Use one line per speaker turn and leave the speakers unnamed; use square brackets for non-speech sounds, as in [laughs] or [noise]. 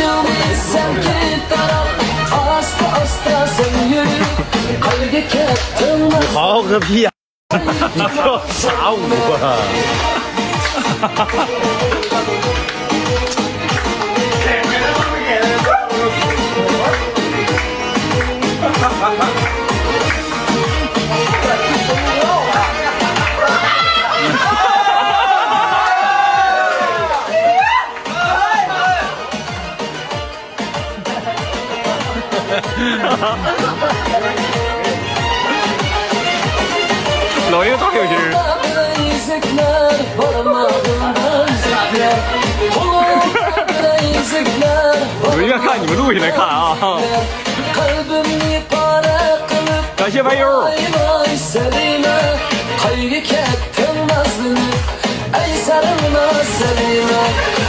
Başımı sevgi taraf Asla asla sen yürü Kalbi kettin
嚎个屁呀、你跳啥舞啊？
老鹰大有劲 [laughs] 老
鹰大有劲儿。
我们愿看你们录下来看啊！感谢白优。[laughs]